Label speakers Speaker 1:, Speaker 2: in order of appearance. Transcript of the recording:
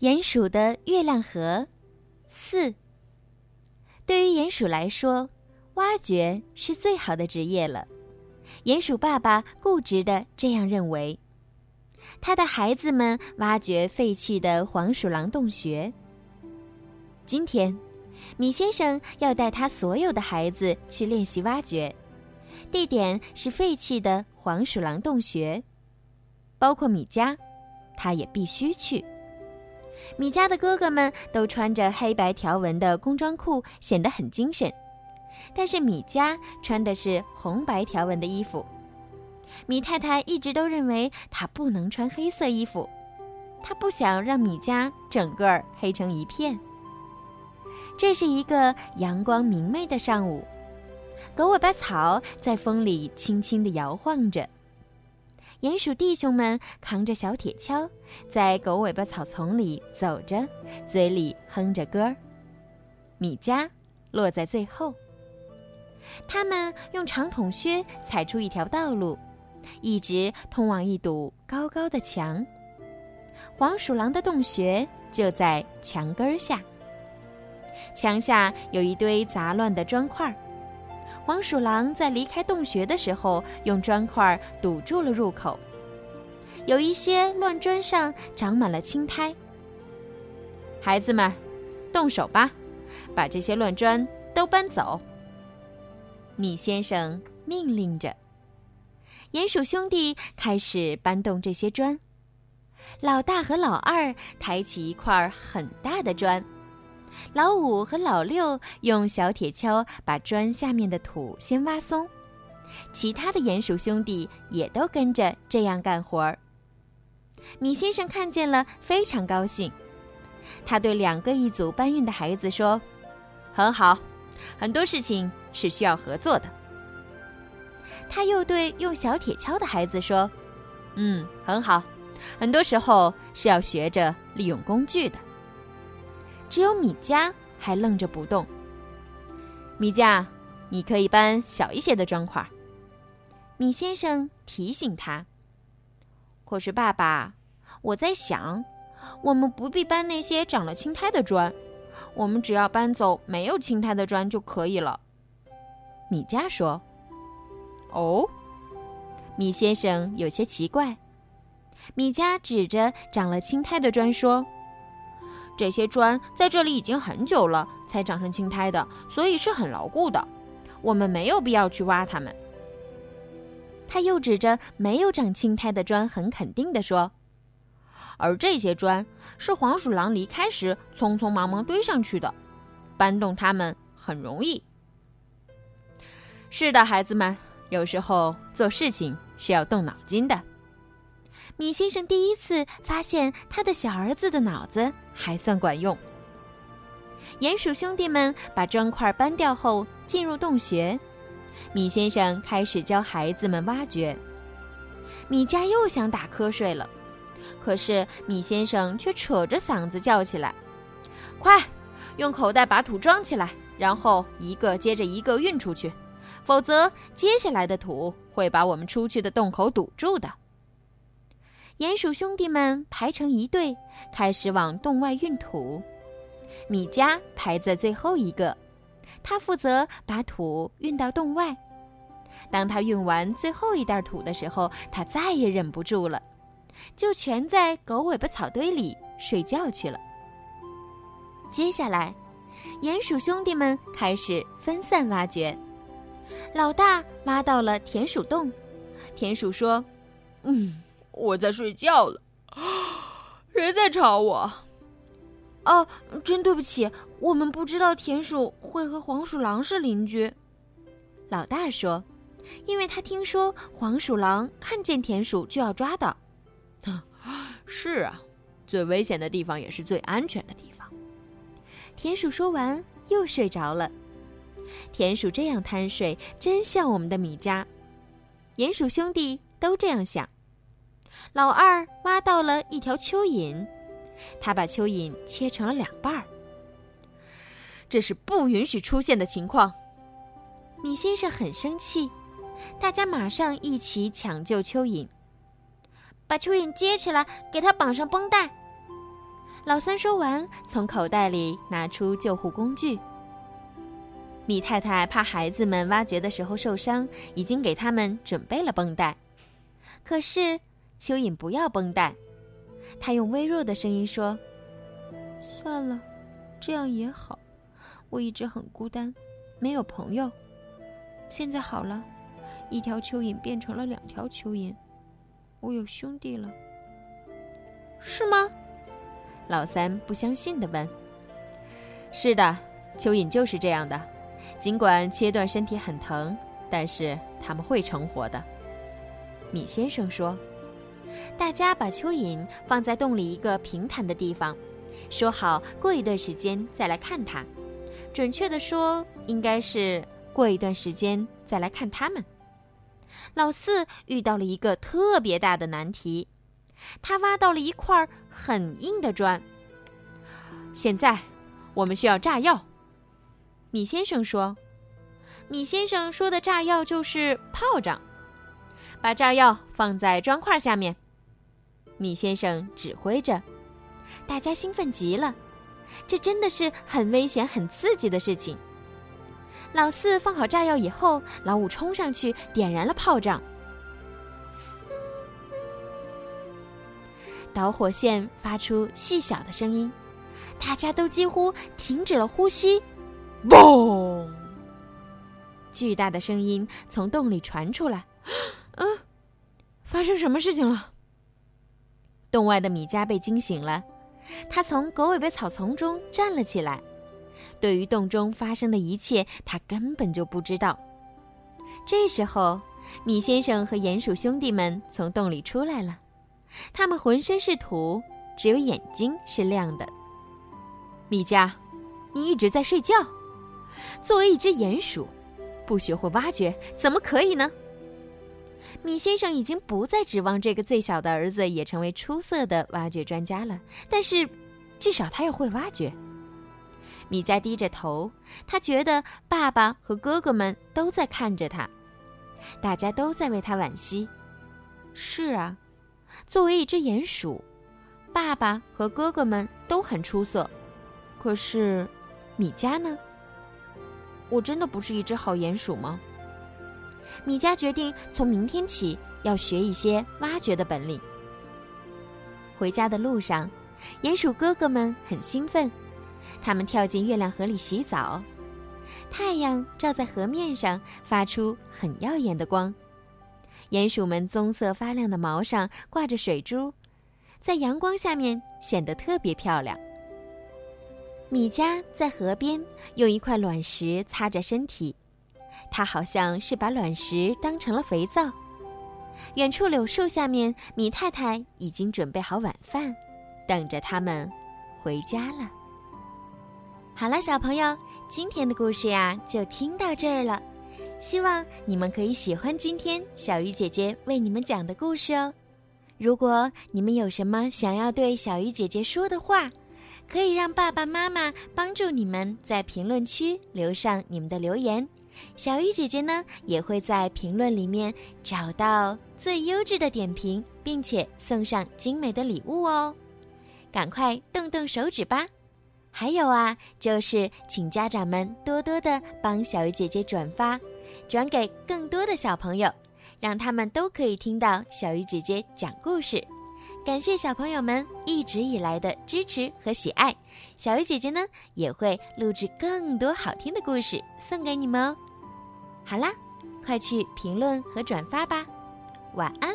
Speaker 1: 鼹鼠的月亮河四。对于鼹鼠来说，挖掘是最好的职业了。鼹鼠爸爸固执的这样认为。他的孩子们挖掘废弃的黄鼠狼洞穴。今天，米先生要带他所有的孩子去练习挖掘，地点是废弃的黄鼠狼洞穴，包括米家，他也必须去。米家的哥哥们都穿着黑白条纹的工装裤，显得很精神，但是米家穿的是红白条纹的衣服。米太太一直都认为她不能穿黑色衣服，她不想让米家整个黑成一片。这是一个阳光明媚的上午，狗尾巴草在风里轻轻地摇晃着。鼹鼠弟兄们扛着小铁锹，在狗尾巴草丛里走着，嘴里哼着歌儿。米家落在最后，他们用长筒靴踩出一条道路。一直通往一堵高高的墙。黄鼠狼的洞穴就在墙根下。墙下有一堆杂乱的砖块。黄鼠狼在离开洞穴的时候，用砖块堵住了入口。有一些乱砖上长满了青苔。孩子们，动手吧，把这些乱砖都搬走。米先生命令着。鼹鼠兄弟开始搬动这些砖，老大和老二抬起一块很大的砖，老五和老六用小铁锹把砖下面的土先挖松，其他的鼹鼠兄弟也都跟着这样干活儿。米先生看见了，非常高兴，他对两个一组搬运的孩子说：“很好，很多事情是需要合作的。”他又对用小铁锹的孩子说：“嗯，很好，很多时候是要学着利用工具的。”只有米迦还愣着不动。米迦，你可以搬小一些的砖块。米先生提醒他。可是爸爸，我在想，我们不必搬那些长了青苔的砖，我们只要搬走没有青苔的砖就可以了。米迦说。哦，米先生有些奇怪。米家指着长了青苔的砖说：“这些砖在这里已经很久了，才长成青苔的，所以是很牢固的。我们没有必要去挖它们。”他又指着没有长青苔的砖，很肯定地说：“而这些砖是黄鼠狼离开时匆匆忙忙堆上去的，搬动它们很容易。”是的，孩子们。有时候做事情是要动脑筋的。米先生第一次发现他的小儿子的脑子还算管用。鼹鼠兄弟们把砖块搬掉后，进入洞穴。米先生开始教孩子们挖掘。米家又想打瞌睡了，可是米先生却扯着嗓子叫起来：“快，用口袋把土装起来，然后一个接着一个运出去。”否则，接下来的土会把我们出去的洞口堵住的。鼹鼠兄弟们排成一队，开始往洞外运土。米迦排在最后一个，他负责把土运到洞外。当他运完最后一袋土的时候，他再也忍不住了，就蜷在狗尾巴草堆里睡觉去了。接下来，鼹鼠兄弟们开始分散挖掘。老大挖到了田鼠洞，田鼠说：“
Speaker 2: 嗯，我在睡觉了，谁在吵我？”
Speaker 1: 哦，真对不起，我们不知道田鼠会和黄鼠狼是邻居。老大说：“因为他听说黄鼠狼看见田鼠就要抓的。”
Speaker 2: 是啊，最危险的地方也是最安全的地方。
Speaker 1: 田鼠说完又睡着了。田鼠这样贪睡，真像我们的米家。鼹鼠兄弟都这样想。老二挖到了一条蚯蚓，他把蚯蚓切成了两半儿。这是不允许出现的情况。米先生很生气，大家马上一起抢救蚯蚓，把蚯蚓接起来，给它绑上绷带。老三说完，从口袋里拿出救护工具。米太太怕孩子们挖掘的时候受伤，已经给他们准备了绷带。可是蚯蚓不要绷带，他用微弱的声音说：“算了，这样也好。我一直很孤单，没有朋友。现在好了，一条蚯蚓变成了两条蚯蚓，我有兄弟了。是吗？”老三不相信的问。
Speaker 2: “是的，蚯蚓就是这样的。尽管切断身体很疼，但是他们会成活的。”
Speaker 1: 米先生说：“大家把蚯蚓放在洞里一个平坦的地方，说好过一段时间再来看它。准确的说，应该是过一段时间再来看它们。”老四遇到了一个特别大的难题，他挖到了一块很硬的砖。
Speaker 2: 现在，我们需要炸药。
Speaker 1: 米先生说：“米先生说的炸药就是炮仗。”把炸药放在砖块下面，米先生指挥着，大家兴奋极了。这真的是很危险、很刺激的事情。老四放好炸药以后，老五冲上去点燃了炮仗，导火线发出细小的声音，大家都几乎停止了呼吸。嘣！巨大的声音从洞里传出来。嗯，发生什么事情了？洞外的米加被惊醒了，他从狗尾巴草丛中站了起来。对于洞中发生的一切，他根本就不知道。这时候，米先生和鼹鼠兄弟们从洞里出来了，他们浑身是土，只有眼睛是亮的。米迦，你一直在睡觉。作为一只鼹鼠，不学会挖掘，怎么可以呢？米先生已经不再指望这个最小的儿子也成为出色的挖掘专家了，但是，至少他要会挖掘。米迦低着头，他觉得爸爸和哥哥们都在看着他，大家都在为他惋惜。是啊，作为一只鼹鼠，爸爸和哥哥们都很出色，可是，米迦呢？我真的不是一只好鼹鼠吗？米迦决定从明天起要学一些挖掘的本领。回家的路上，鼹鼠哥哥们很兴奋，他们跳进月亮河里洗澡。太阳照在河面上，发出很耀眼的光。鼹鼠们棕色发亮的毛上挂着水珠，在阳光下面显得特别漂亮。米迦在河边用一块卵石擦着身体。他好像是把卵石当成了肥皂。远处柳树下面，米太太已经准备好晚饭，等着他们回家了。好了，小朋友，今天的故事呀就听到这儿了。希望你们可以喜欢今天小鱼姐姐为你们讲的故事哦。如果你们有什么想要对小鱼姐姐说的话，可以让爸爸妈妈帮助你们在评论区留上你们的留言。小鱼姐姐呢，也会在评论里面找到最优质的点评，并且送上精美的礼物哦。赶快动动手指吧！还有啊，就是请家长们多多的帮小鱼姐姐转发，转给更多的小朋友，让他们都可以听到小鱼姐姐讲故事。感谢小朋友们一直以来的支持和喜爱，小鱼姐姐呢也会录制更多好听的故事送给你们哦。好啦，快去评论和转发吧，晚安。